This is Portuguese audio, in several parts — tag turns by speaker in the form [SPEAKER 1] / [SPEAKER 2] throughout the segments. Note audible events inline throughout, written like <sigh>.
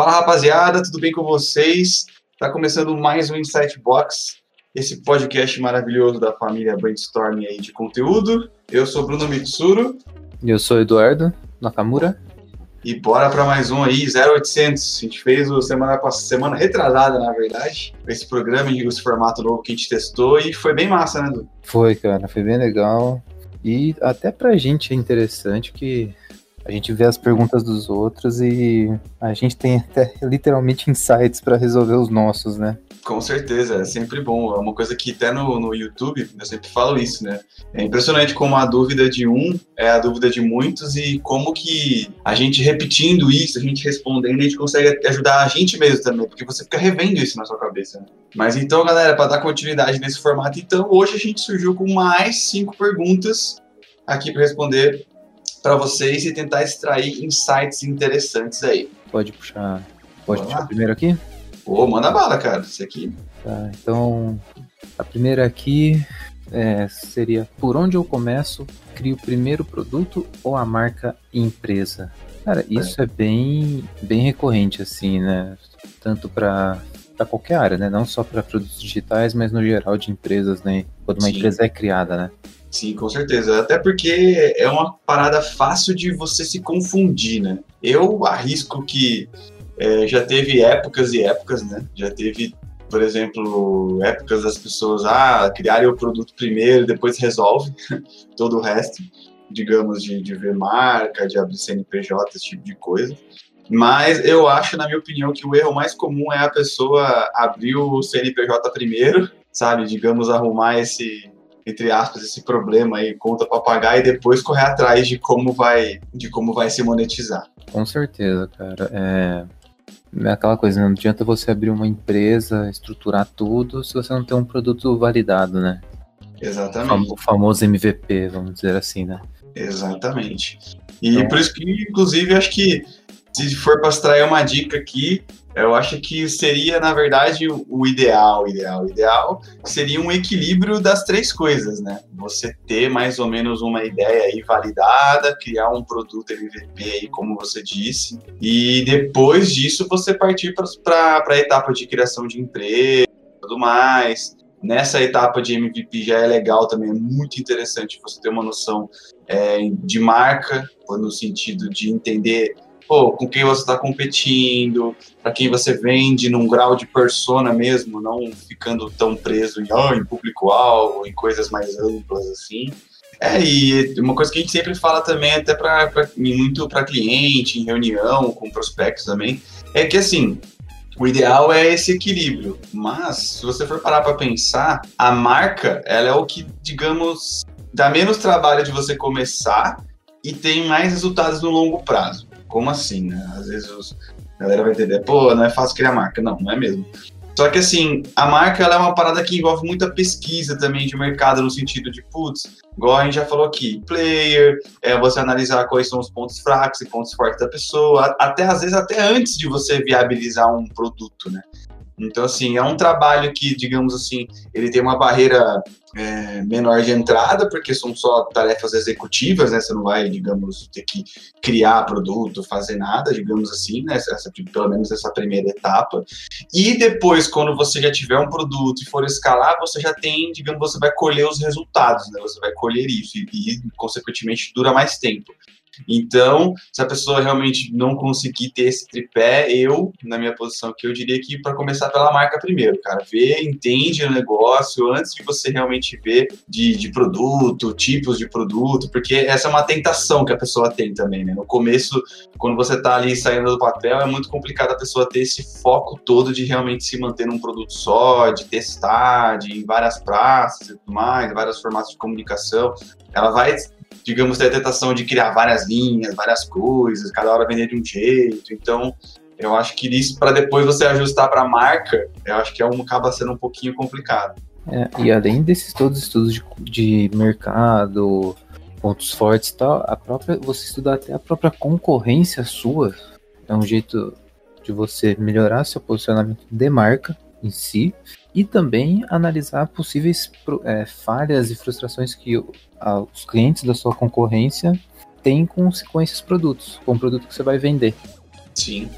[SPEAKER 1] Fala rapaziada, tudo bem com vocês? Tá começando mais um Insight Box, esse podcast maravilhoso da família Brainstorming aí de conteúdo. Eu sou Bruno Mitsuru.
[SPEAKER 2] E eu sou Eduardo Nakamura.
[SPEAKER 1] E bora para mais um aí, 0800. A gente fez o semana semana retrasada, na verdade, esse programa e esse formato novo que a gente testou e foi bem massa, né, Edu?
[SPEAKER 2] Foi, cara, foi bem legal. E até pra gente é interessante que a gente vê as perguntas dos outros e a gente tem até literalmente insights para resolver os nossos, né?
[SPEAKER 1] Com certeza, é sempre bom. É uma coisa que até no, no YouTube eu sempre falo isso, né? É impressionante como a dúvida de um é a dúvida de muitos e como que a gente repetindo isso, a gente respondendo, a gente consegue ajudar a gente mesmo também, porque você fica revendo isso na sua cabeça. Né? Mas então, galera, para dar continuidade nesse formato, então hoje a gente surgiu com mais cinco perguntas aqui para responder para vocês e tentar extrair insights interessantes aí.
[SPEAKER 2] Pode puxar, pode puxar primeiro aqui?
[SPEAKER 1] Pô, manda bala, cara. Isso aqui.
[SPEAKER 2] Tá, então, a primeira aqui é, seria por onde eu começo, crio o primeiro produto ou a marca empresa? Cara, isso é, é bem, bem recorrente, assim, né? Tanto para para qualquer área, né? Não só para produtos digitais, mas no geral de empresas, né? Quando uma Sim. empresa é criada, né?
[SPEAKER 1] Sim, com certeza. Até porque é uma parada fácil de você se confundir, né? Eu arrisco que é, já teve épocas e épocas, né? Já teve, por exemplo, épocas das pessoas ah, criarem o produto primeiro, depois resolve <laughs> todo o resto, digamos, de, de ver marca, de abrir CNPJ, esse tipo de coisa. Mas eu acho, na minha opinião, que o erro mais comum é a pessoa abrir o CNPJ primeiro, sabe? Digamos, arrumar esse, entre aspas, esse problema aí, conta para pagar e depois correr atrás de como vai, de como vai se monetizar.
[SPEAKER 2] Com certeza, cara. É, é aquela coisa, não adianta você abrir uma empresa, estruturar tudo, se você não tem um produto validado, né?
[SPEAKER 1] Exatamente.
[SPEAKER 2] O famoso MVP, vamos dizer assim, né?
[SPEAKER 1] Exatamente. E então... por isso que, inclusive, acho que se for para extrair uma dica aqui, eu acho que seria, na verdade, o ideal, ideal, ideal seria um equilíbrio das três coisas, né? Você ter mais ou menos uma ideia aí validada, criar um produto MVP aí, como você disse, e depois disso você partir para a etapa de criação de empresa e tudo mais. Nessa etapa de MVP já é legal também, é muito interessante você ter uma noção é, de marca, no sentido de entender pô, com quem você está competindo, para quem você vende num grau de persona mesmo, não ficando tão preso em, oh, em público-alvo, em coisas mais amplas assim. É, e uma coisa que a gente sempre fala também, até pra, pra muito para cliente, em reunião, com prospectos também, é que assim, o ideal é esse equilíbrio. Mas, se você for parar para pensar, a marca, ela é o que, digamos, dá menos trabalho de você começar e tem mais resultados no longo prazo como assim, né? Às vezes os, a galera vai entender, pô, não é fácil criar marca. Não, não é mesmo. Só que assim, a marca ela é uma parada que envolve muita pesquisa também de mercado, no sentido de, putz, igual a gente já falou aqui, player, é você analisar quais são os pontos fracos e pontos fortes da pessoa, até às vezes até antes de você viabilizar um produto, né? Então, assim, é um trabalho que, digamos assim, ele tem uma barreira é, menor de entrada, porque são só tarefas executivas, né? Você não vai, digamos, ter que criar produto, fazer nada, digamos assim, né? Essa, pelo menos essa primeira etapa. E depois, quando você já tiver um produto e for escalar, você já tem, digamos, você vai colher os resultados, né? Você vai colher isso e, e consequentemente, dura mais tempo. Então, se a pessoa realmente não conseguir ter esse tripé, eu, na minha posição aqui, eu diria que para começar pela marca primeiro, cara. Vê, entende o negócio antes de você realmente ver de, de produto, tipos de produto, porque essa é uma tentação que a pessoa tem também, né? No começo, quando você está ali saindo do papel, é muito complicado a pessoa ter esse foco todo de realmente se manter num produto só, de testar, de ir em várias praças e tudo mais, vários formatos de comunicação. Ela vai digamos, ter a tentação de criar várias linhas, várias coisas, cada hora vender de um jeito. Então, eu acho que isso, para depois você ajustar para a marca, eu acho que é um, acaba sendo um pouquinho complicado.
[SPEAKER 2] É, e além desses todos os estudos de, de mercado, pontos fortes e tal, a própria, você estudar até a própria concorrência sua é um jeito de você melhorar seu posicionamento de marca em si e também analisar possíveis é, falhas e frustrações que os clientes da sua concorrência têm com, com esses produtos, com o produto que você vai vender.
[SPEAKER 1] Sim.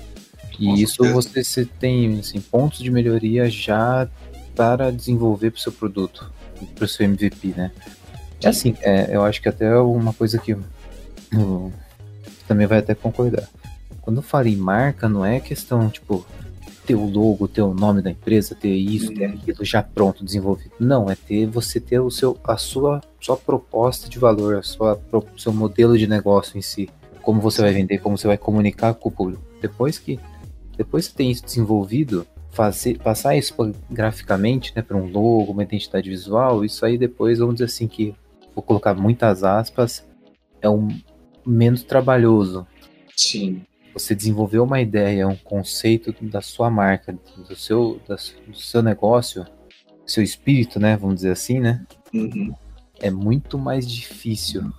[SPEAKER 2] E isso você, você tem assim, pontos de melhoria já para desenvolver para o seu produto, para o seu MVP, né? É assim, é, eu acho que até uma coisa que também vai até concordar. Quando eu falo em marca, não é questão, tipo, ter o logo, ter o nome da empresa, ter isso, ter
[SPEAKER 1] Uhum.
[SPEAKER 2] aquilo já pronto, desenvolvido. Não, é ter você ter o seu, a sua, sua proposta de valor, a sua, seu modelo de negócio em si. Como você vai vender, como você vai comunicar com o público. Depois que depois que tem isso desenvolvido, fazer, passar isso pra- graficamente, né, para um logo, uma identidade visual, isso aí depois, vamos dizer assim, que vou colocar muitas aspas, é um menos trabalhoso.
[SPEAKER 1] Sim.
[SPEAKER 2] Você desenvolver uma ideia, um conceito da sua marca, do seu, da do seu negócio, seu espírito, né, vamos dizer assim, né,
[SPEAKER 1] Uhum.
[SPEAKER 2] é muito mais difícil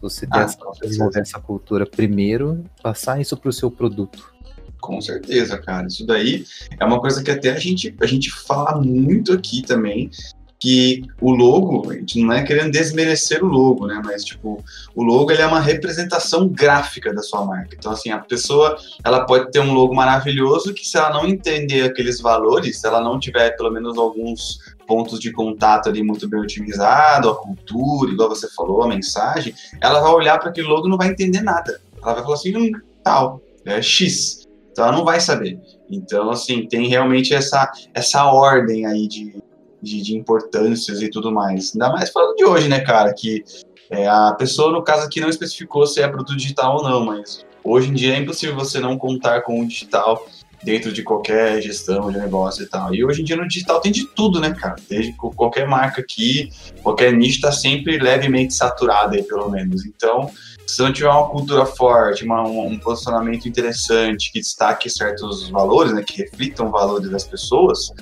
[SPEAKER 2] você ter
[SPEAKER 1] Ah,
[SPEAKER 2] essa, desenvolver essa cultura primeiro, passar isso para o seu produto.
[SPEAKER 1] Com certeza, cara. Isso daí é uma coisa que até a gente, a gente fala muito aqui também, que o logo, a gente não é querendo desmerecer o logo, né? Mas, tipo, o logo ele é uma representação gráfica da sua marca. Então, assim, a pessoa, ela pode ter um logo maravilhoso que se ela não entender aqueles valores, se ela não tiver pelo menos alguns pontos de contato ali muito bem otimizado, a cultura, igual você falou, a mensagem, ela vai olhar para aquele logo e não vai entender nada. Ela vai falar assim, hum, tal, é X. Então ela não vai saber. Então, assim, tem realmente essa, essa ordem aí de, de, de importâncias e tudo mais. Ainda mais falando de hoje, né, cara? Que é, a pessoa, no caso aqui, não especificou se é produto digital ou não, mas hoje em dia é impossível você não contar com o digital dentro de qualquer gestão de negócio e tal. E hoje em dia no digital tem de tudo, né, cara? Desde qualquer marca aqui, qualquer nicho está sempre levemente saturado aí, pelo menos. Então, se não tiver uma cultura forte, uma- um, um posicionamento interessante, que destaque certos valores, né, que reflitam valores das pessoas,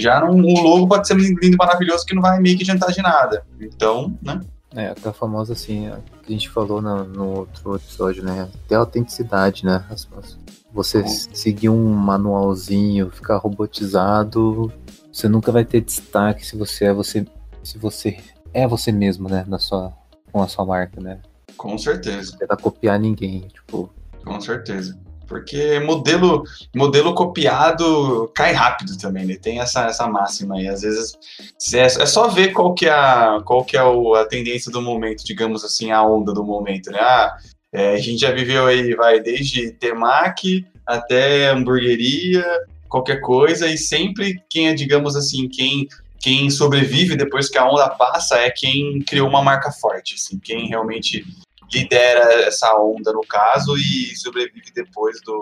[SPEAKER 1] já não, o logo pode ser lindo e maravilhoso que não vai meio que adiantar de nada. Então, né?
[SPEAKER 2] É, aquela famosa assim, a que a gente falou no, no outro episódio, né? Até a autenticidade, né? As- Você seguir um manualzinho, ficar robotizado, você nunca vai ter destaque se você é você, se você é você mesmo, né? Na sua, com a sua marca, né?
[SPEAKER 1] Com certeza,
[SPEAKER 2] Não tentar copiar ninguém, tipo,
[SPEAKER 1] com certeza. Porque modelo, modelo copiado cai rápido também, né? Tem essa, essa máxima aí. Às vezes é, é só ver qual que é, a, qual que é a tendência do momento, digamos assim, a onda do momento, né? Ah, é, a gente já viveu aí, vai, desde temaki até hamburgueria, qualquer coisa, e sempre quem é, digamos assim, quem, quem sobrevive depois que a onda passa é quem criou uma marca forte, assim, quem realmente lidera essa onda no caso e sobrevive depois do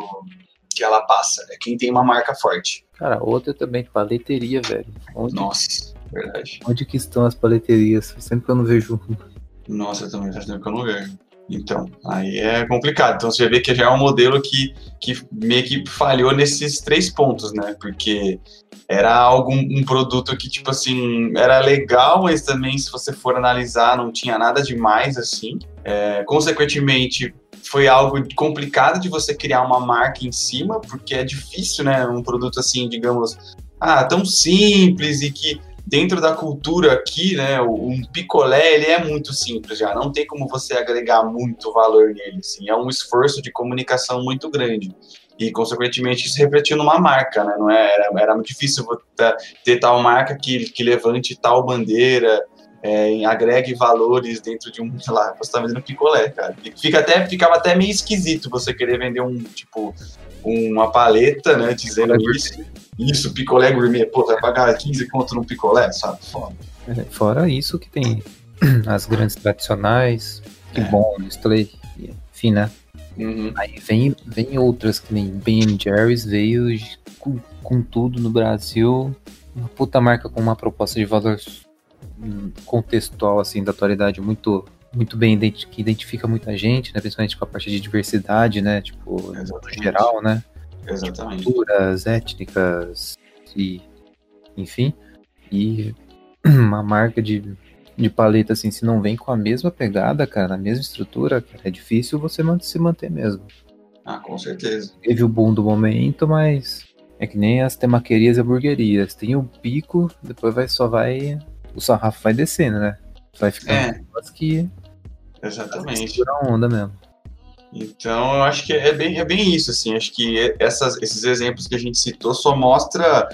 [SPEAKER 1] que ela passa. É quem tem uma marca forte.
[SPEAKER 2] cara, outra também, paleteria, velho. Onde,
[SPEAKER 1] Nossa, verdade.
[SPEAKER 2] onde que estão as paleterias? Sempre que eu não vejo
[SPEAKER 1] Nossa, eu também faz tempo que eu não vejo. Então, aí é complicado. Então você vê que já é um modelo que, que meio que falhou nesses três pontos, né? Porque era algum um produto que, tipo assim, era legal, mas também, se você for analisar, não tinha nada demais, assim. É, consequentemente, foi algo complicado de você criar uma marca em cima, porque é difícil, né? Um produto assim, digamos, ah, tão simples e que dentro da cultura aqui, né, o- um picolé, ele é muito simples já, não tem como você agregar muito valor nele, assim, é um esforço de comunicação muito grande. E, consequentemente, isso refletiu numa marca, né? Não é, era, era muito difícil ta- ter tal marca que, que levante tal bandeira, é, agregue valores dentro de um, sei lá, você tá vendendo picolé, cara. Fica até, ficava até meio esquisito você querer vender um, tipo, uma paleta, né, dizendo isso. Isso, picolé gourmet. Pô, vai pagar 15 conto num picolé, sabe? Foda.
[SPEAKER 2] É, Fora isso que tem <clears throat> as grandes tradicionais, que
[SPEAKER 1] É.
[SPEAKER 2] bom, Nestlé, enfim, né?
[SPEAKER 1] Uhum.
[SPEAKER 2] Aí vem, vem outras que nem Ben Jerry's veio com, com tudo no Brasil, uma puta marca com uma proposta de valor hum, contextual assim da atualidade muito muito bem que identifica muita gente, né? Principalmente com a parte de diversidade, né? Tipo, no geral, né?
[SPEAKER 1] Exatamente.
[SPEAKER 2] culturas étnicas e enfim e <clears throat> uma marca de, de paleta assim se não vem com a mesma pegada cara a mesma estrutura cara, é difícil você se manter mesmo
[SPEAKER 1] Ah, com certeza.
[SPEAKER 2] teve o boom do momento mas é que nem as temaquerias e hamburguerias tem o pico depois vai só vai o sarrafo vai descendo né vai ficando
[SPEAKER 1] É.
[SPEAKER 2] um que
[SPEAKER 1] Exatamente.
[SPEAKER 2] a onda mesmo
[SPEAKER 1] Então, eu acho que é bem, é bem isso, assim, acho que essas, esses exemplos que a gente citou só mostra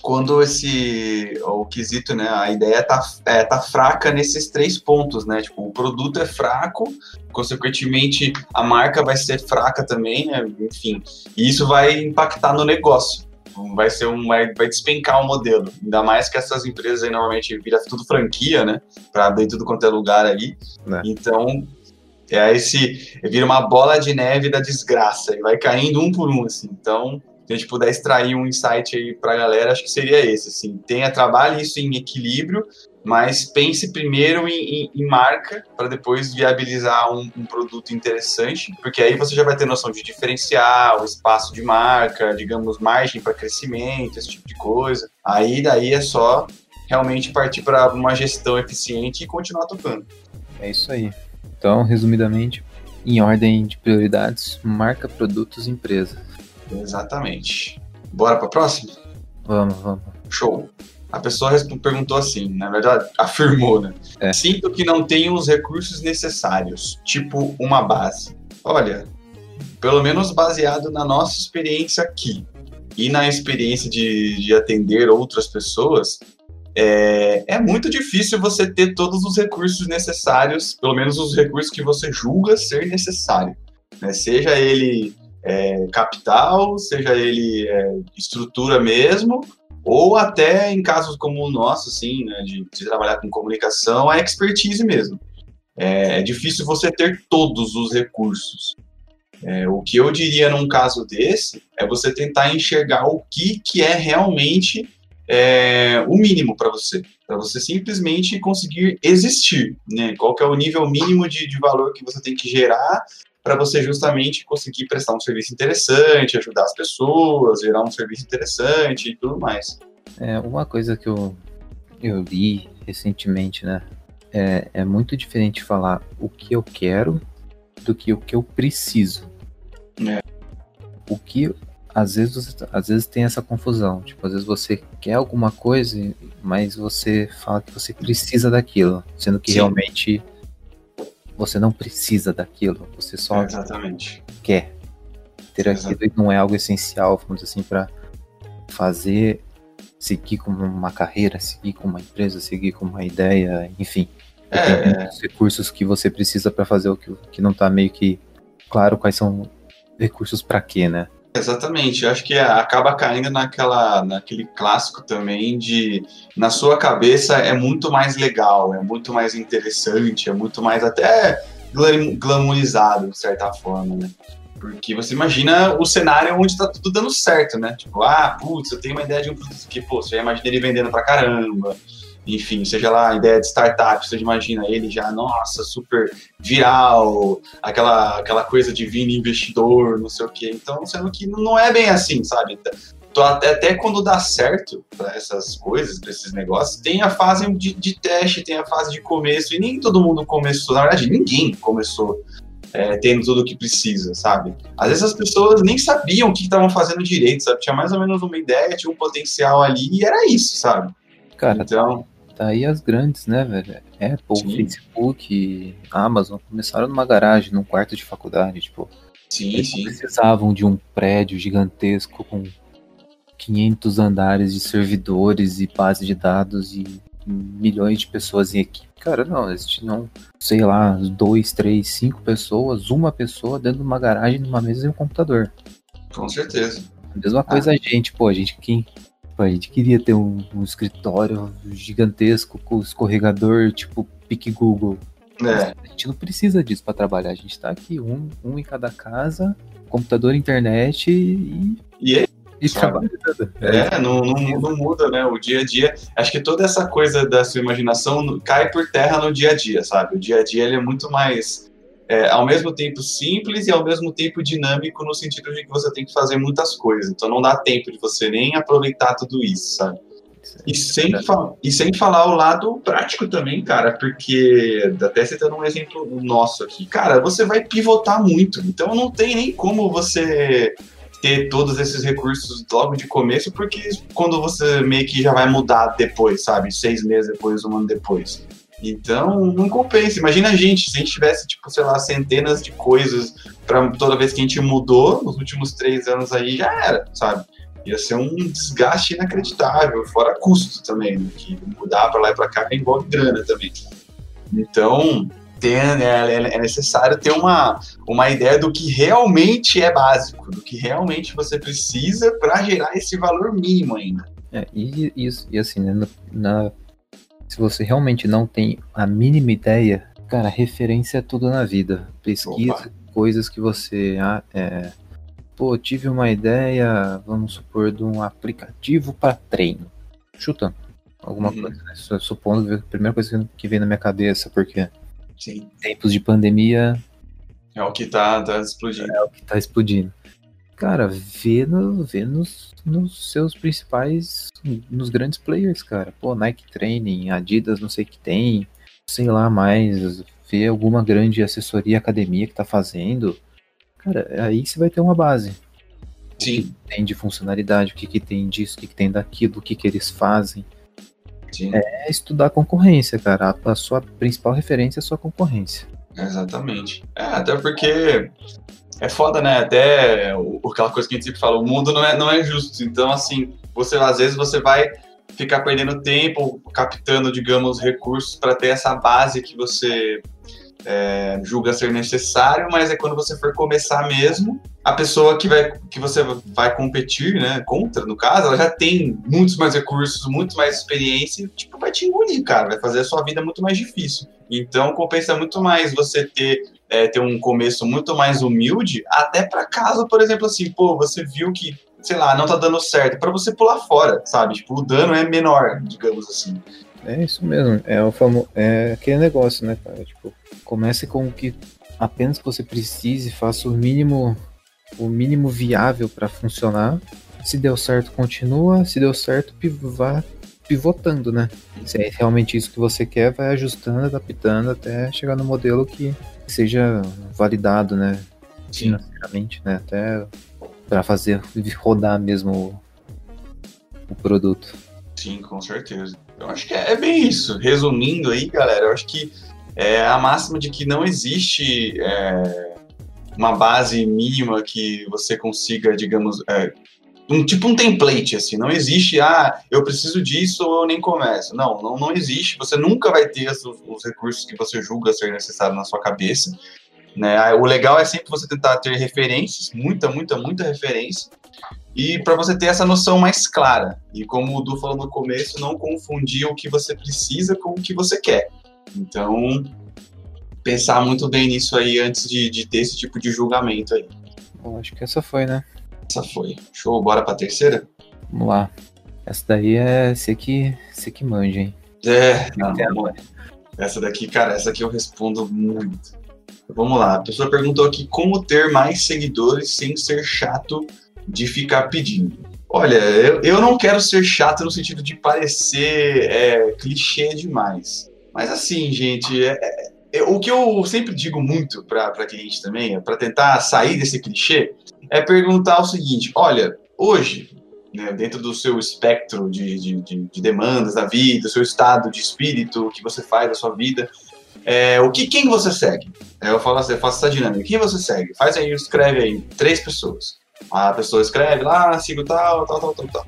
[SPEAKER 1] quando esse o quesito, né, a ideia tá, é, tá fraca nesses três pontos, né? Tipo, o produto é fraco, consequentemente a marca vai ser fraca também, né? Enfim, e isso vai impactar no negócio. Vai ser um vai, vai despencar o modelo. Ainda mais que essas empresas aí normalmente vira tudo franquia, né? Para abrir tudo quanto é lugar aí. É. Então, é esse vira uma bola de neve da desgraça e vai caindo um por um assim. Então, se a gente puder extrair um insight aí para a galera, acho que seria esse. Assim, tenha trabalhe isso em equilíbrio, mas pense primeiro em, em, em marca para depois viabilizar um, um, produto interessante, porque aí você já vai ter noção de diferencial, espaço de marca, digamos, margem para crescimento, esse tipo de coisa. Aí daí é só realmente partir para uma gestão eficiente e continuar tocando.
[SPEAKER 2] É isso aí. Então, resumidamente, em ordem de prioridades, marca, produtos, empresa.
[SPEAKER 1] Exatamente. Bora para a próxima?
[SPEAKER 2] Vamos, vamos.
[SPEAKER 1] Show. A pessoa perguntou assim, na verdade, <laughs> afirmou, né? É. Sinto que não tenho os recursos necessários, tipo uma base. Olha, pelo menos baseado na nossa experiência aqui e na experiência de, de atender outras pessoas, é, é muito difícil você ter todos os recursos necessários, pelo menos os recursos que você julga ser necessário. Né? Seja ele é, capital, seja ele é, estrutura mesmo, ou até em casos como o nosso, assim, né, de, de trabalhar com comunicação, a expertise mesmo. É, é difícil você ter todos os recursos. É, o que eu diria num caso desse é você tentar enxergar o que, que é realmente é, o mínimo para você, para você simplesmente conseguir existir, né? Qual que é o nível mínimo de, de valor que você tem que gerar para você justamente conseguir prestar um serviço interessante, ajudar as pessoas, gerar um serviço interessante e tudo mais.
[SPEAKER 2] É, uma coisa que eu, eu li recentemente, né? É, é muito diferente falar o que eu quero do que o que eu preciso. É. O que às vezes, às vezes tem essa confusão. Tipo, às vezes você quer alguma coisa, mas você fala que você precisa daquilo, sendo que Sim. realmente você não precisa daquilo, você só
[SPEAKER 1] é exatamente.
[SPEAKER 2] quer ter aquilo e não é algo essencial, vamos dizer assim, para fazer seguir com uma carreira, seguir com uma empresa, seguir com uma ideia, enfim. É, os recursos que você precisa para fazer o que, que não tá meio que claro quais são recursos para quê, né?
[SPEAKER 1] Exatamente, eu acho que acaba caindo naquela, naquele clássico também de na sua cabeça é muito mais legal, é muito mais interessante, é muito mais até glamourizado, de certa forma, né? Porque você imagina o cenário onde tá tudo dando certo, né? Tipo, ah, putz, eu tenho uma ideia de um produto que, pô, você já imagina ele vendendo pra caramba, enfim, seja lá a ideia de startup, você imagina ele já, nossa, super viral, aquela, aquela coisa de vir investidor, não sei o quê. Então, sendo que não é bem assim, sabe? Até, até quando dá certo para essas coisas, para esses negócios, tem a fase de, de teste, tem a fase de começo, e nem todo mundo começou, na verdade, ninguém começou é, tendo tudo o que precisa, sabe? Às vezes as pessoas nem sabiam o que estavam fazendo direito, sabe? Tinha mais ou menos uma ideia, tinha um potencial ali e era isso, sabe?
[SPEAKER 2] Cara, então, Tá aí as grandes, né, velho? Apple, Sim. Facebook, Amazon começaram numa garagem, num quarto de faculdade, tipo.
[SPEAKER 1] Sim, eles sim.
[SPEAKER 2] precisavam de um prédio gigantesco com 500 andares de servidores e base de dados e milhões de pessoas em equipe. Cara, não, eles tinham, sei lá, dois, três, cinco pessoas, uma pessoa dentro de uma garagem, numa mesa e um computador.
[SPEAKER 1] Com certeza.
[SPEAKER 2] A mesma coisa ah. a gente, pô, a gente, quem, a gente queria ter um, um escritório gigantesco com escorregador, tipo pique Google. É. A gente não precisa disso para trabalhar. A gente tá aqui, um, um em cada casa, computador, internet e.
[SPEAKER 1] E é
[SPEAKER 2] e trabalhando.
[SPEAKER 1] É, não, não, não, muda, né? O dia a dia. Acho que toda essa coisa da sua imaginação cai por terra no dia a dia, sabe? O dia a dia ele é muito mais é, ao mesmo tempo simples e ao mesmo tempo dinâmico no sentido de que você tem que fazer muitas coisas. Então não dá tempo de você nem aproveitar tudo isso, sabe? E sem, e sem falar o lado prático também, cara, porque até citando um exemplo nosso aqui, cara, você vai pivotar muito, então não tem nem como você ter todos esses recursos logo de começo, porque quando você meio que já vai mudar depois, sabe? Seis meses depois, um ano depois. Então, não compensa. Imagina a gente, se a gente tivesse, tipo, sei lá, centenas de coisas para toda vez que a gente mudou, nos últimos três anos aí, já era, sabe? Ia ser um desgaste inacreditável, fora custo também, né? que mudar para lá e para cá envolve grana também. Então, tem, é, é necessário ter uma, uma ideia do que realmente é básico, do que realmente você precisa para gerar esse valor mínimo ainda.
[SPEAKER 2] É, e, isso, e assim, né, na, se você realmente não tem a mínima ideia, cara, referência é tudo na vida. Pesquisa Opa. coisas que você. Ah, é, pô, tive uma ideia, vamos supor, de um aplicativo para treino. Chutando. Alguma uhum. coisa, né? Supondo a primeira coisa que vem na minha cabeça, porque
[SPEAKER 1] Sim.
[SPEAKER 2] tempos de pandemia.
[SPEAKER 1] É o que tá, tá explodindo.
[SPEAKER 2] É o que tá explodindo. Cara, vê, no, vê nos, nos seus principais, nos grandes players, cara. Pô, Nike Training, Adidas, não sei o que tem, sei lá mais, vê alguma grande assessoria, academia que tá fazendo. Cara, aí você vai ter uma base.
[SPEAKER 1] Sim.
[SPEAKER 2] O que tem de funcionalidade, o que, que tem disso, o que, que tem daquilo, o que, que eles fazem.
[SPEAKER 1] Sim.
[SPEAKER 2] É estudar concorrência, cara. A, a sua principal referência é a sua concorrência.
[SPEAKER 1] Exatamente. É, até porque é foda, né? Até aquela coisa que a gente sempre fala, o mundo não é, não é justo. Então, assim, você às vezes você vai ficar perdendo tempo captando, digamos, recursos para ter essa base que você é, julga ser necessário, mas é quando você for começar mesmo, a pessoa que, vai, que você vai competir, né, contra, no caso, ela já tem muitos mais recursos, muito mais experiência, e, tipo, vai te engolir, cara, vai fazer a sua vida muito mais difícil. Então, compensa muito mais você ter, é, ter um começo muito mais humilde, até para caso, por exemplo, assim, pô, você viu que, sei lá, não tá dando certo, para você pular fora, sabe? Tipo, o dano é menor, digamos assim.
[SPEAKER 2] É isso mesmo, é o famo... é aquele negócio, né, cara? Tipo, comece com o que apenas você precise, faça o mínimo o mínimo viável para funcionar. Se deu certo, continua. Se deu certo, vá pivotando, né? Se é realmente isso que você quer, vai ajustando, adaptando até chegar no modelo que seja validado, né? Financeiramente, né? Até para fazer rodar mesmo o, o produto.
[SPEAKER 1] Sim, com certeza. Eu acho que é, é bem isso. Resumindo aí, galera, eu acho que é a máxima de que não existe é, uma base mínima que você consiga, digamos, é, um tipo um template, assim, não existe, ah, eu preciso disso ou eu nem começo. Não, não, não existe, você nunca vai ter os, os recursos que você julga ser necessário na sua cabeça. Né? O legal é sempre você tentar ter referências, muita, muita, muita referência, e para você ter essa noção mais clara. E como o Du falou no começo, não confundir o que você precisa com o que você quer. Então, pensar muito bem nisso aí antes de, de ter esse tipo de julgamento aí.
[SPEAKER 2] Bom, acho que essa foi, né?
[SPEAKER 1] Essa foi. Show, bora pra terceira?
[SPEAKER 2] Vamos lá. Essa daí é você que, você que manja, hein?
[SPEAKER 1] É, não, essa daqui, cara, essa aqui eu respondo muito. Vamos lá, a pessoa perguntou aqui como ter mais seguidores sem ser chato de ficar pedindo. Olha, eu, eu não quero ser chato no sentido de parecer é, clichê demais. Mas assim, gente, é, é, o que eu sempre digo muito para cliente também, é para tentar sair desse clichê, é perguntar o seguinte: olha, hoje, né, dentro do seu espectro de, de, de, de, demandas da vida, do seu estado de espírito, o que você faz da sua vida, é, o que quem você segue? Eu falo assim, eu faço essa dinâmica. Quem você segue? Faz aí, escreve aí, três pessoas. A pessoa escreve lá, sigo tal, tal, tal, tal, tal.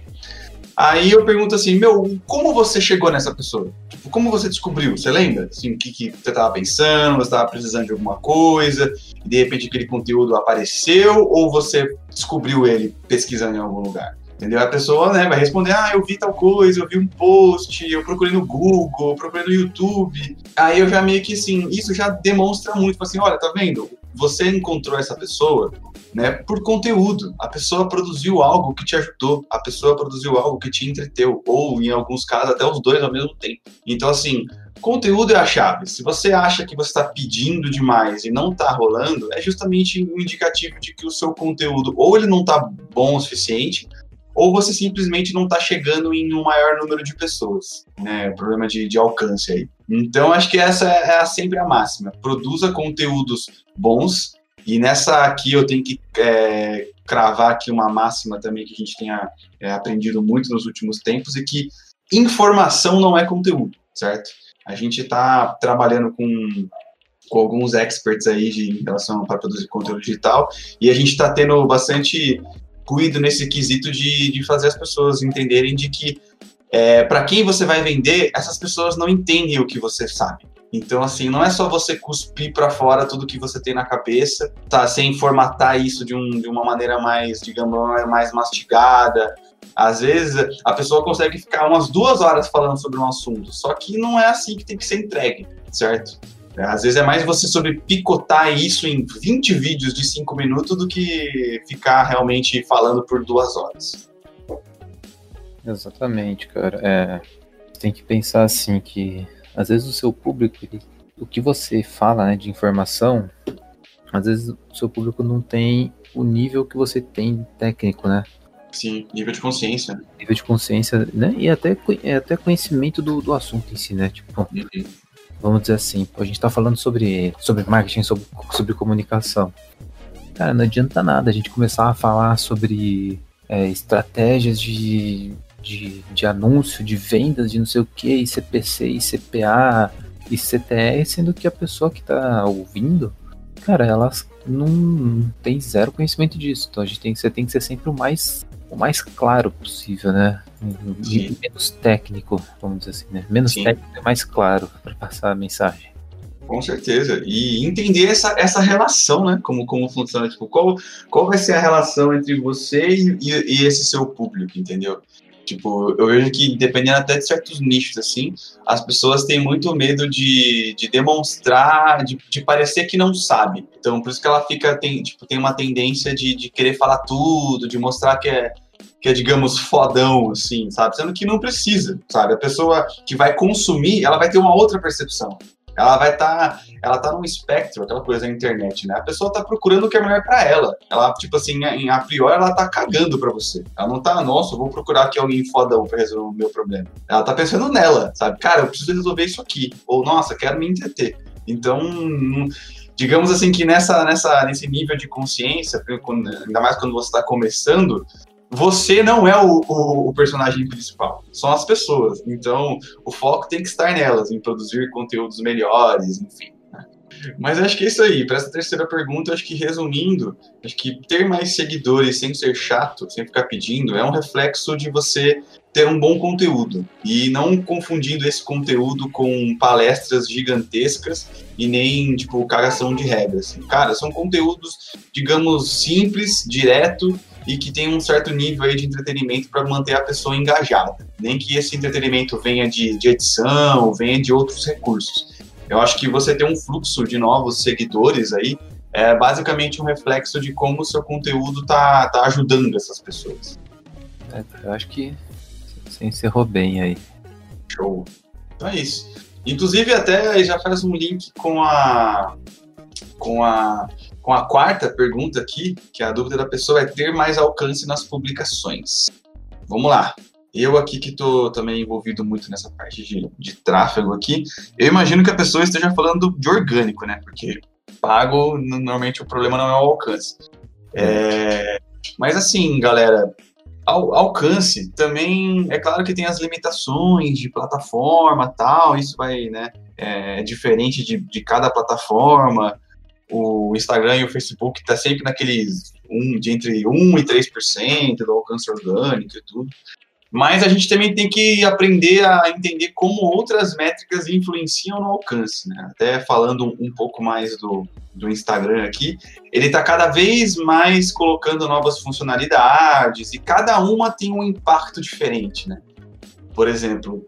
[SPEAKER 1] Aí eu pergunto assim, meu, como você chegou nessa pessoa? Tipo, como você descobriu? Você lembra? Assim, o que, que você estava pensando? Você estava precisando de alguma coisa? E de repente aquele conteúdo apareceu? Ou você descobriu ele pesquisando em algum lugar? Entendeu? A pessoa né, vai responder: Ah, eu vi tal coisa, eu vi um post, eu procurei no Google, procurei no YouTube. Aí eu já meio que assim, isso já demonstra muito, assim, olha, tá vendo? Você encontrou essa pessoa né, por conteúdo. A pessoa produziu algo que te ajudou, a pessoa produziu algo que te entreteu, ou em alguns casos até os dois ao mesmo tempo. Então, assim, conteúdo é a chave. Se você acha que você está pedindo demais e não está rolando, é justamente um indicativo de que o seu conteúdo ou ele não está bom o suficiente, ou você simplesmente não está chegando em um maior número de pessoas, né? Problema de, de alcance aí. Então, acho que essa é, é sempre a máxima. Produza conteúdos bons, e nessa aqui eu tenho que é, cravar aqui uma máxima também que a gente tenha é, aprendido muito nos últimos tempos, e que informação não é conteúdo, certo? A gente está trabalhando com, com alguns experts aí de, em relação para produzir conteúdo digital e a gente está tendo bastante cuido nesse quesito de, de fazer as pessoas entenderem de que é, para quem você vai vender, essas pessoas não entendem o que você sabe. Então, assim, não é só você cuspir para fora tudo que você tem na cabeça, tá? Sem formatar isso de, um, de uma maneira mais, digamos, mais mastigada. Às vezes, a pessoa consegue ficar umas duas horas falando sobre um assunto, só que não é assim que tem que ser entregue, certo? Às vezes é mais você sobre picotar isso em 20 vídeos de 5 minutos do que ficar realmente falando por duas horas.
[SPEAKER 2] Exatamente, cara. É, tem que pensar assim que às vezes o seu público, ele, o que você fala né, de informação, às vezes o seu público não tem o nível que você tem técnico, né?
[SPEAKER 1] Sim, nível de consciência.
[SPEAKER 2] Nível de consciência, né? E até, até conhecimento do, do assunto em si, né? Tipo, uhum. Vamos dizer assim, a gente tá falando sobre, sobre marketing, sobre, sobre comunicação. Cara, não adianta nada a gente começar a falar sobre é, estratégias de de, de anúncio, de vendas, de não sei o que, CPC, CPA, e CTE, sendo que a pessoa que está ouvindo, cara, elas não tem zero conhecimento disso. Então a gente tem, você tem que ser sempre o mais, o mais claro possível, né? Menos técnico, vamos dizer assim, né? Menos Sim. técnico e mais claro para passar a mensagem.
[SPEAKER 1] Com certeza. E entender essa, essa relação, né? Como, como funciona. Tipo, qual, qual vai ser a relação entre você e, e esse seu público, entendeu? Tipo, eu vejo que, dependendo até de certos nichos, assim, as pessoas têm muito medo de, de demonstrar, de, de parecer que não sabe. Então, por isso que ela fica, tem, tipo, tem uma tendência de, de querer falar tudo, de mostrar que é, que é, digamos, fodão, assim, sabe? Sendo que não precisa, sabe? A pessoa que vai consumir, ela vai ter uma outra percepção. Ela vai estar, tá, ela tá num espectro, aquela coisa da internet, né? A pessoa tá procurando o que é melhor para ela. Ela, tipo assim, em, a priori, ela tá cagando para você. Ela não tá, nossa, vou procurar aqui alguém fodão pra resolver o meu problema. Ela tá pensando nela, sabe? Cara, eu preciso resolver isso aqui. Ou, nossa, quero me entreter. Então, digamos assim que nessa, nessa, nesse nível de consciência, ainda mais quando você está começando, você não é o, o, o, personagem principal, são as pessoas. Então, o foco tem que estar nelas, em produzir conteúdos melhores, enfim. Né? Mas acho que é isso aí. Para essa terceira pergunta, acho que resumindo, acho que ter mais seguidores sem ser chato, sem ficar pedindo, é um reflexo de você ter um bom conteúdo e não confundindo esse conteúdo com palestras gigantescas e nem tipo cagação de regras. Cara, são conteúdos, digamos, simples, direto e que tem um certo nível aí de entretenimento para manter a pessoa engajada. Nem que esse entretenimento venha de, de edição, venha de outros recursos. Eu acho que você ter um fluxo de novos seguidores aí é basicamente um reflexo de como o seu conteúdo tá, tá ajudando essas pessoas.
[SPEAKER 2] É, eu acho que você encerrou bem aí.
[SPEAKER 1] Show. Então é isso. Inclusive, até já faz um link com a com a com a quarta pergunta aqui, que a dúvida da pessoa é ter mais alcance nas publicações. Vamos lá. Eu aqui que estou também envolvido muito nessa parte de, de tráfego aqui, eu imagino que a pessoa esteja falando de orgânico, né? Porque pago, normalmente o problema não é o alcance. É, mas assim, galera, ao, alcance também é claro que tem as limitações de plataforma tal, isso vai, né? É diferente de, de cada plataforma o Instagram e o Facebook tá sempre naqueles um, de entre 1 e 3% do alcance orgânico e tudo. Mas a gente também tem que aprender a entender como outras métricas influenciam no alcance, né? Até falando um pouco mais do, do Instagram aqui, ele está cada vez mais colocando novas funcionalidades e cada uma tem um impacto diferente, né? Por exemplo,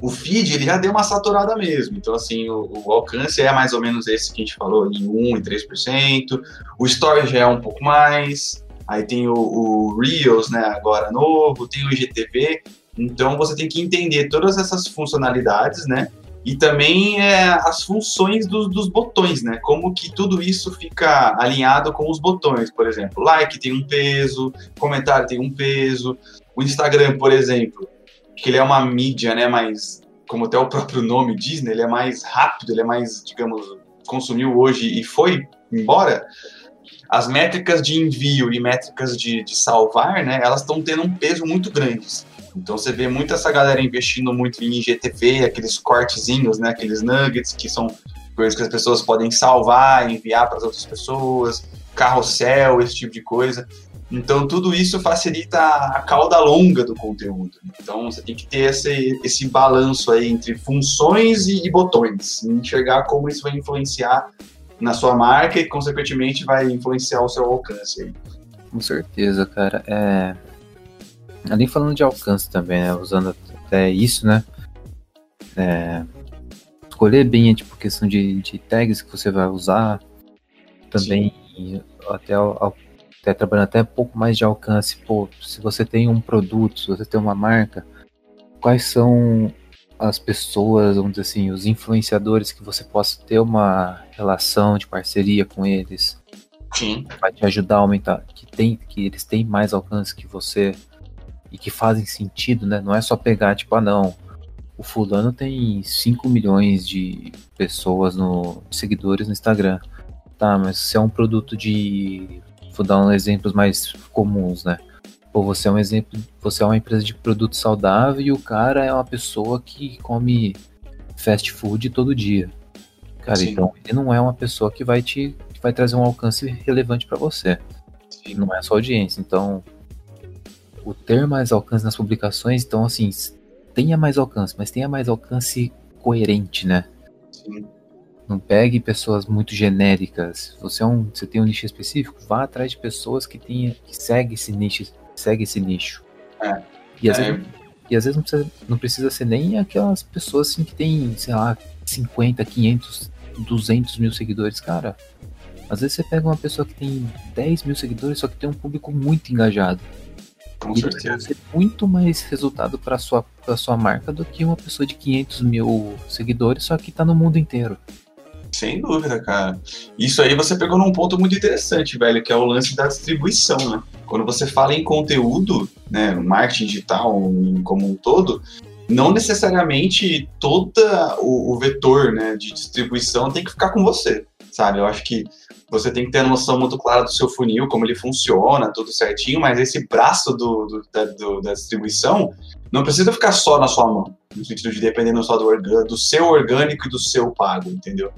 [SPEAKER 1] o feed ele já deu uma saturada mesmo. Então, assim, o, o, alcance é mais ou menos esse que a gente falou, em 1 e 3%. O story já é um pouco mais. Aí tem o, o Reels, né, agora novo, tem o IGTV. Então, você tem que entender todas essas funcionalidades, né? E também é, as funções do, dos botões, né? Como que tudo isso fica alinhado com os botões, por exemplo. Like tem um peso, comentário tem um peso. O Instagram, por exemplo, que ele é uma mídia, né, mais, como até o próprio nome diz, né, ele é mais rápido, ele é mais, digamos, consumiu hoje e foi embora, as métricas de envio e métricas de, de salvar, né, elas estão tendo um peso muito grande. Então você vê muito essa galera investindo muito em IGTV, aqueles cortezinhos, né, aqueles nuggets que são coisas que as pessoas podem salvar, enviar para as outras pessoas, carrossel, esse tipo de coisa. Então, tudo isso facilita a cauda longa do conteúdo. Então, você tem que ter esse, esse balanço aí entre funções e, e botões, enxergar como isso vai influenciar na sua marca e, consequentemente, vai influenciar o seu alcance. Aí.
[SPEAKER 2] Com certeza, cara. É... Ali falando de alcance também, né? usando até isso, né? É... Escolher bem, tipo, questão de, de tags que você vai usar. Também, Sim. até ao até trabalhando até um pouco mais de alcance. Pô, se você tem um produto, se você tem uma marca, quais são as pessoas, vamos dizer assim, os influenciadores que você possa ter uma relação de parceria com eles?
[SPEAKER 1] Sim.
[SPEAKER 2] Vai te ajudar a aumentar, que, tem, que eles têm mais alcance que você e que fazem sentido, né? Não é só pegar, tipo, ah, não, o fulano tem 5 milhões de pessoas no seguidores no Instagram. Tá, mas se é um produto de vou dar uns exemplos mais comuns, né? Ou você é um exemplo, você é uma empresa de produto saudável e o cara é uma pessoa que come fast food todo dia. Cara, Sim. então ele não é uma pessoa que vai te que vai trazer um alcance relevante para você. Sim. Não é só audiência. Então, o ter mais alcance nas publicações, então assim, tenha mais alcance, mas tenha mais alcance coerente, né? Sim. Não pegue pessoas muito genéricas. Você é um, você tem um nicho específico, vá atrás de pessoas que tenha, que segue esse nicho, segue esse nicho.
[SPEAKER 1] É.
[SPEAKER 2] E às, é. Vezes, e às vezes não precisa, não precisa ser nem aquelas pessoas assim que tem, sei lá, 50, 500, 200 mil seguidores, cara. Às vezes você pega uma pessoa que tem 10 mil seguidores, só que tem um público muito engajado.
[SPEAKER 1] Com e certeza.
[SPEAKER 2] Muito mais resultado para sua pra sua marca do que uma pessoa de 500 mil seguidores, só que tá no mundo inteiro.
[SPEAKER 1] Sem dúvida, cara. Isso aí você pegou num ponto muito interessante, velho, que é o lance da distribuição, né? Quando você fala em conteúdo, né, marketing digital como um todo, não necessariamente todo o, o, vetor né, de distribuição tem que ficar com você, sabe? Eu acho que você tem que ter uma noção muito clara do seu funil, como ele funciona, tudo certinho, mas esse braço do, do, da, do, da, distribuição não precisa ficar só na sua mão, no sentido de dependendo só do, orgânico, do seu orgânico e do seu pago, entendeu?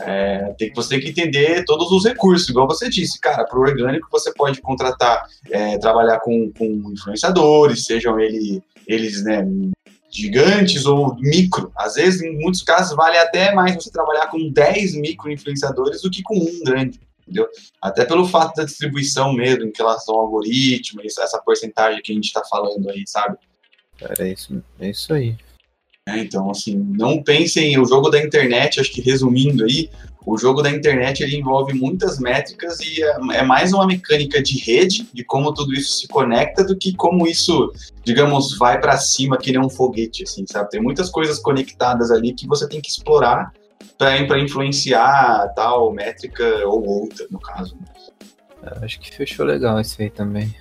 [SPEAKER 1] É, tem, você tem que entender todos os recursos, igual você disse, cara, para o orgânico você pode contratar, é, trabalhar com, com influenciadores, sejam ele, eles né, gigantes ou micro. Às vezes, em muitos casos, vale até mais você trabalhar com 10 micro influenciadores do que com um grande, entendeu? Até pelo fato da distribuição mesmo, em relação ao algoritmo, essa porcentagem que a gente está falando aí, sabe?
[SPEAKER 2] É isso, é isso aí.
[SPEAKER 1] É, então, assim, não pensem, o jogo da internet, acho que resumindo aí, o jogo da internet ele envolve muitas métricas e é, é, mais uma mecânica de rede, de como tudo isso se conecta, do que como isso, digamos, vai para cima que nem um foguete, assim, sabe? Tem muitas coisas conectadas ali que você tem que explorar para influenciar tal métrica ou outra, no caso.
[SPEAKER 2] É, acho que fechou legal isso aí também.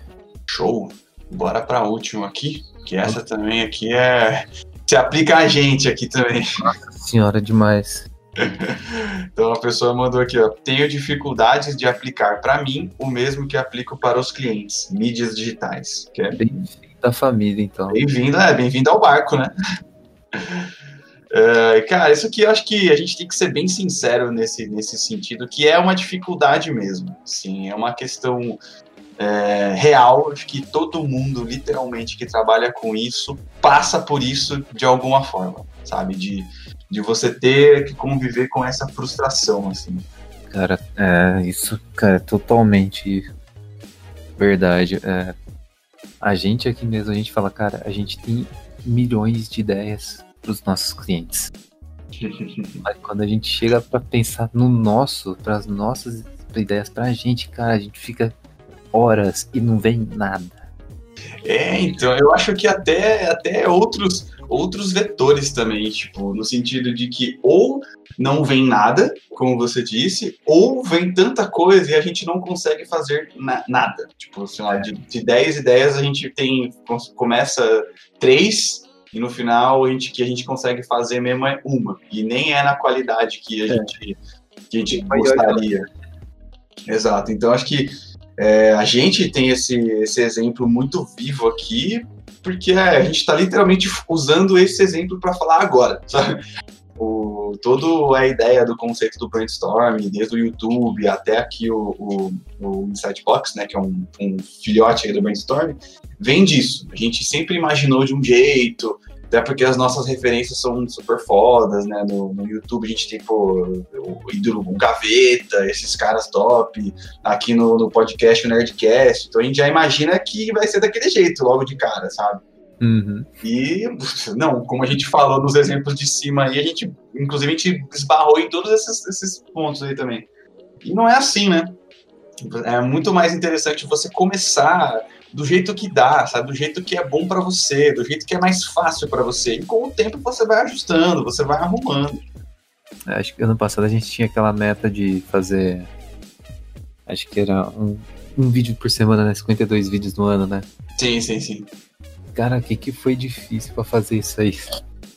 [SPEAKER 1] Show. Bora para a última aqui, que essa também aqui é se aplica a gente aqui também.
[SPEAKER 2] Nossa senhora, demais. <laughs>
[SPEAKER 1] então a pessoa mandou aqui, ó. Tenho dificuldades de aplicar para mim o mesmo que aplico para os clientes, mídias digitais.
[SPEAKER 2] Que é bem-vindo à família, então.
[SPEAKER 1] Bem-vindo, é, bem-vindo ao barco, né? Uh, <laughs> cara, isso aqui eu acho que a gente tem que ser bem sincero nesse, nesse sentido, que é uma dificuldade mesmo. Sim, é uma questão é, real. Acho que todo mundo, literalmente, que trabalha com isso, passa por isso de alguma forma, sabe? De, de você ter que conviver com essa frustração, assim.
[SPEAKER 2] Cara, é, isso, cara, é totalmente verdade. É, a gente aqui mesmo, a gente fala, cara, a gente tem milhões de ideias para os nossos clientes. <laughs> Mas quando a gente chega para pensar no nosso, para as nossas ideias para a gente, cara, a gente fica horas e não vem nada.
[SPEAKER 1] É, então, eu acho que até, até outros, outros vetores também, tipo, no sentido de que ou não vem nada, como você disse, ou vem tanta coisa e a gente não consegue fazer na, nada. Tipo, sei lá, de, de 10 ideias a gente tem, começa três e no final a gente, que a gente consegue fazer mesmo é uma. E nem é na qualidade que a é. gente, que a gente gostaria. Exato. Então acho que é, a gente tem esse, esse exemplo muito vivo aqui, porque é, a gente está literalmente usando esse exemplo para falar agora, <laughs> sabe? O, toda a ideia do conceito do brainstorm, desde o YouTube até aqui o, o, o Insightbox, né, que é um, um filhote do brainstorm, vem disso. A gente sempre imaginou de um jeito, até porque as nossas referências são super fodas, né? No, no YouTube a gente tem, pô, o ídolo o Gaveta, esses caras top. Aqui no, no podcast, o Nerdcast. Então a gente já imagina que vai ser daquele jeito, logo de cara, sabe?
[SPEAKER 2] Uhum.
[SPEAKER 1] E, não, como a gente falou nos exemplos de cima aí, a gente, inclusive, a gente esbarrou em todos esses, esses pontos aí também. E não é assim, né? É muito mais interessante você começar do jeito que dá, sabe? Do jeito que é bom para você, do jeito que é mais fácil para você. E com o tempo você vai ajustando, você vai arrumando.
[SPEAKER 2] É, acho que ano passado a gente tinha aquela meta de fazer. Acho que era um, um vídeo por semana, né? 52 vídeos no ano, né?
[SPEAKER 1] Sim, sim, sim.
[SPEAKER 2] Cara, o que, que foi difícil para fazer isso aí?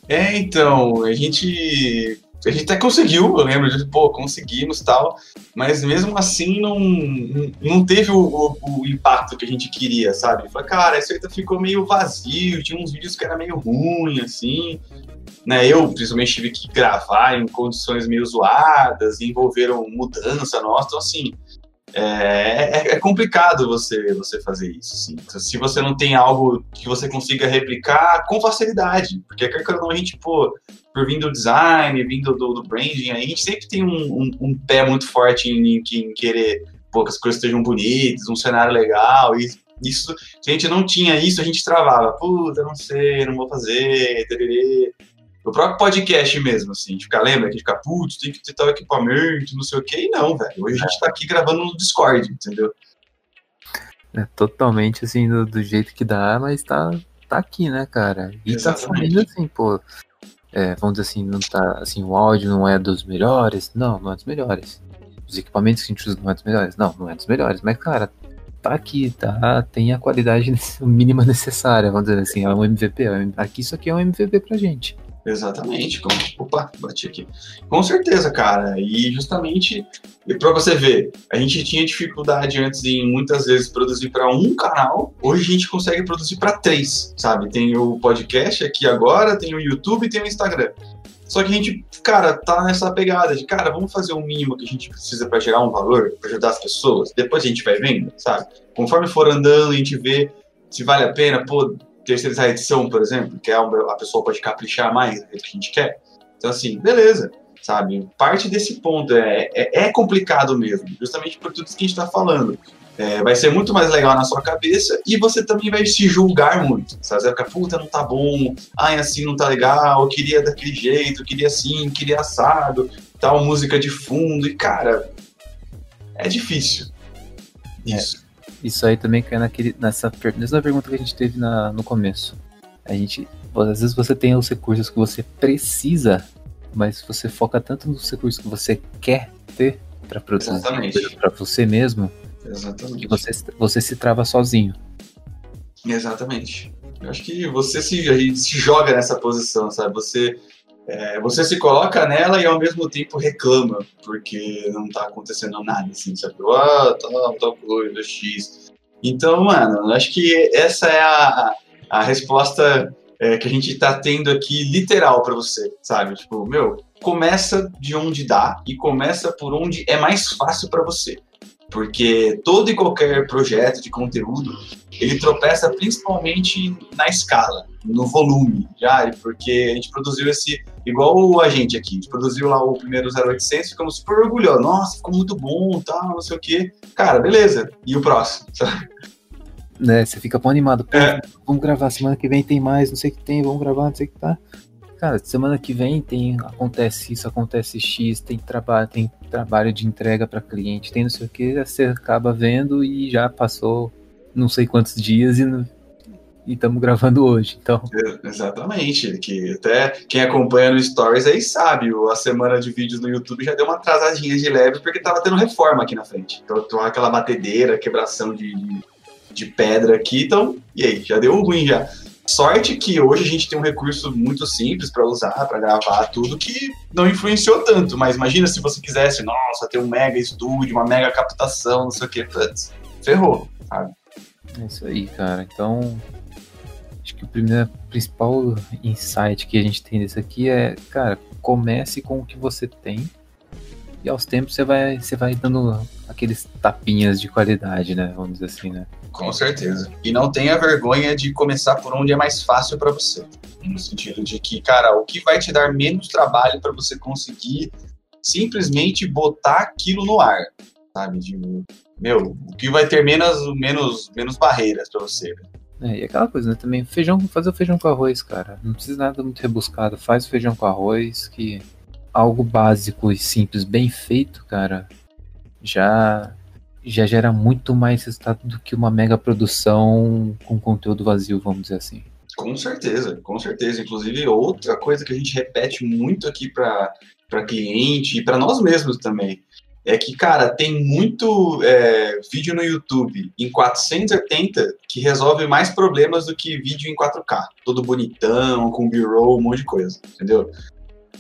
[SPEAKER 1] É, então, a gente a gente até conseguiu, eu lembro de, pô, conseguimos tal, mas mesmo assim não, não teve o, o, o impacto que a gente queria, sabe? Falei, cara, isso aí ficou meio vazio, tinha uns vídeos que era meio ruim, assim, né? Eu, principalmente, tive que gravar em condições meio zoadas, envolveram mudança nossa, então, assim, é, é, complicado você, você fazer isso. Assim. Se você não tem algo que você consiga replicar com facilidade, porque a gente, pô, por vindo do design, vindo do, do branding, a gente sempre tem um, um, um pé muito forte em, em, querer pô, que as coisas estejam bonitas, um cenário legal, e isso, se a gente não tinha isso, a gente travava, puta, não sei, não vou fazer, tererê. O próprio podcast mesmo, assim, de ficar, lembra? Que fica, putz, tem que ter tal equipamento, não sei o quê. E não, velho. Hoje a gente tá aqui gravando no Discord, entendeu?
[SPEAKER 2] É totalmente assim, do, do jeito que dá, mas tá, tá aqui, né, cara? E tá Exatamente. tá saindo assim, pô. É, vamos dizer assim, não tá assim, o áudio não é dos melhores. Não, não é dos melhores. Os equipamentos que a gente usa não é dos melhores. Não, não é dos melhores. Mas, cara, tá aqui, tá? Tem a qualidade <laughs> mínima necessária, vamos dizer assim, é um MVP. Aqui isso aqui é um MVP pra gente.
[SPEAKER 1] Exatamente. Como, opa, bati aqui. Com certeza, cara. E justamente, para você ver, a gente tinha dificuldade antes em muitas vezes produzir para um canal, hoje a gente consegue produzir para três, sabe? Tem o podcast aqui agora, tem o YouTube e tem o Instagram. Só que a gente, cara, tá nessa pegada de, cara, vamos fazer o mínimo que a gente precisa para gerar um valor, para ajudar as pessoas. Depois a gente vai vendo, sabe? Conforme for andando, a gente vê se vale a pena, pô, terceirizar a edição, por exemplo, que é a pessoa pode caprichar mais do que a gente quer. Então, assim, beleza, sabe? Parte desse ponto é, é, é complicado mesmo, justamente por tudo isso que a gente está falando. É, vai ser muito mais legal na sua cabeça e você também vai se julgar muito. Sabe? Você vai ficar, puta, não tá bom, ai, assim não tá legal, eu queria daquele jeito, eu queria assim, queria assado, tal música de fundo, e cara, é difícil.
[SPEAKER 2] É. Isso. Isso aí também cai naquele, nessa mesma pergunta que a gente teve na, no começo. A gente, às vezes você tem os recursos que você precisa, mas você foca tanto nos recursos que você quer ter para produzir para você mesmo,
[SPEAKER 1] Exatamente.
[SPEAKER 2] que você, você se trava sozinho.
[SPEAKER 1] Exatamente. Eu acho que você se, se joga nessa posição, sabe? Você é, você se coloca nela e ao mesmo tempo reclama, porque não tá acontecendo nada, assim, sabe? Ah, tal, tá, tal coisa, X. Então, mano, acho que essa é a, a resposta é, que a gente tá tendo aqui literal para você, sabe? Tipo, meu, começa de onde dá e começa por onde é mais fácil para você porque todo e qualquer projeto de conteúdo ele tropeça principalmente na escala, no volume, já, porque a gente produziu esse, igual a gente aqui, a gente produziu lá o primeiro 0800, ficamos super orgulhosos, nossa, ficou muito bom, tal, não sei o quê, cara, beleza, e o próximo, sabe?
[SPEAKER 2] Né, você fica bom animado, Pô, é. vamos gravar, semana que vem tem mais, não sei o que tem, vamos gravar, não sei o que tá cara, semana que vem tem acontece isso, acontece X, tem trabalho, tem trabalho de entrega para cliente, tem não sei o que, você acaba vendo e já passou não sei quantos dias e estamos gravando hoje, então.
[SPEAKER 1] Exatamente, que até quem acompanha no Stories aí sabe, a semana de vídeos no YouTube já deu uma atrasadinha de leve porque tava tendo reforma aqui na frente. Então, tô aquela batedeira, quebração de, de pedra aqui, então, e aí, já deu ruim já. Sorte que hoje a gente tem um recurso muito simples para usar, para gravar tudo, que não influenciou tanto. Mas imagina se você quisesse, nossa, ter um mega estúdio, uma mega captação, não sei o que, putz, ferrou, sabe?
[SPEAKER 2] É isso aí, cara. Então, acho que o primeiro, principal insight que a gente tem disso aqui é, cara, comece com o que você tem e aos tempos você vai, você vai dando aqueles tapinhas de qualidade, né? Vamos dizer assim, né?
[SPEAKER 1] Com certeza. E não tenha vergonha de começar por onde é mais fácil para você. No sentido de que, cara, o que vai te dar menos trabalho para você conseguir simplesmente botar aquilo no ar, sabe? De, meu, o que vai ter menos, menos, menos barreiras para você.
[SPEAKER 2] É, e aquela coisa, né? Também, feijão, fazer o feijão com arroz, cara. Não precisa nada muito rebuscado. Faz o feijão com arroz, que algo básico e simples, bem feito, cara, já já gera muito mais resultado do que uma mega produção com conteúdo vazio, vamos dizer assim.
[SPEAKER 1] Com certeza, com certeza. Inclusive, outra coisa que a gente repete muito aqui para cliente e para nós mesmos também é que, cara, tem muito é, vídeo no YouTube em 480 que resolve mais problemas do que vídeo em 4K. Todo bonitão, com B-roll, um monte de coisa, entendeu?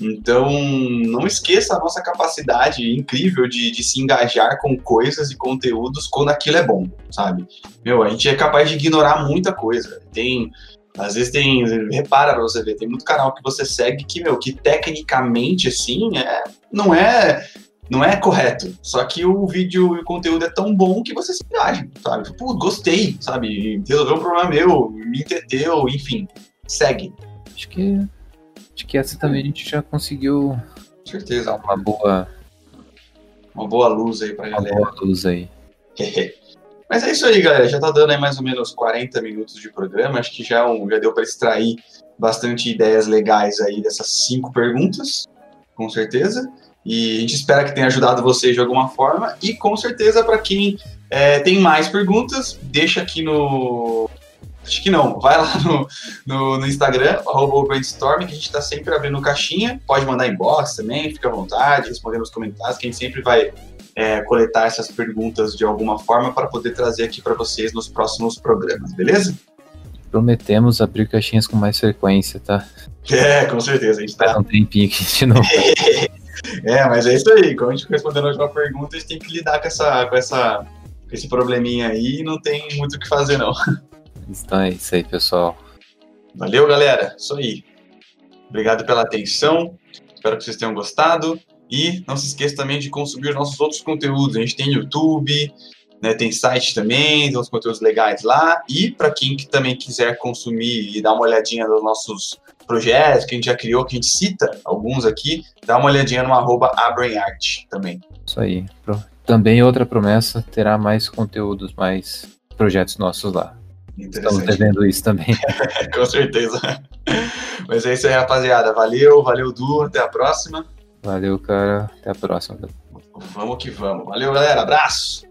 [SPEAKER 1] Então, não esqueça a nossa capacidade incrível de, de, se engajar com coisas e conteúdos quando aquilo é bom, sabe? Meu, a gente é capaz de ignorar muita coisa. Tem, às vezes tem, repara pra você ver, tem muito canal que você segue que, meu, que tecnicamente, assim, é, não é não é correto. Só que o vídeo e o conteúdo é tão bom que você se engaja, sabe? Pô, gostei, sabe? Resolveu um problema meu, me entreteu, enfim. Segue.
[SPEAKER 2] Acho que Acho que essa também a gente já conseguiu.
[SPEAKER 1] Com certeza.
[SPEAKER 2] Dar uma boa.
[SPEAKER 1] Uma boa luz aí pra
[SPEAKER 2] uma
[SPEAKER 1] galera.
[SPEAKER 2] Uma boa luz aí. <laughs>
[SPEAKER 1] Mas é isso aí, galera. Já tá dando aí mais ou menos 40 minutos de programa. Acho que já, um, já deu para extrair bastante ideias legais aí dessas cinco perguntas, com certeza. E a gente espera que tenha ajudado vocês de alguma forma. E com certeza, para quem é, tem mais perguntas, deixa aqui no, Acho que não. Vai lá no, no, no Instagram, arroba brainstorm, que a gente está sempre abrindo caixinha. Pode mandar inbox também, fica à vontade, responder nos comentários, que a gente sempre vai é, coletar essas perguntas de alguma forma para poder trazer aqui para vocês nos próximos programas, beleza?
[SPEAKER 2] Prometemos abrir caixinhas com mais frequência, tá?
[SPEAKER 1] É, com certeza. A gente tá.
[SPEAKER 2] um tempinho aqui de novo. <laughs>
[SPEAKER 1] é, mas é isso aí. Quando a gente respondendo a última pergunta, a gente tem que lidar com, essa, com, essa, com esse probleminha aí e não tem muito o que fazer, não. <laughs>
[SPEAKER 2] Então é isso aí, pessoal.
[SPEAKER 1] Valeu, galera. Isso aí. Obrigado pela atenção. Espero que vocês tenham gostado. E não se esqueça também de consumir os nossos outros conteúdos. A gente tem YouTube, né, tem site também, tem uns conteúdos legais lá. E para quem que também quiser consumir e dar uma olhadinha nos nossos projetos que a gente já criou, que a gente cita alguns aqui, dá uma olhadinha no arroba AbrainArt também.
[SPEAKER 2] Isso aí. Também outra promessa, terá mais conteúdos, mais projetos nossos lá. Estamos devendo isso também. <laughs>
[SPEAKER 1] Com certeza. Mas é isso aí, rapaziada. Valeu, valeu, Du. Até a próxima.
[SPEAKER 2] Valeu, cara. Até a próxima.
[SPEAKER 1] Vamos que vamos. Valeu, galera. Abraço.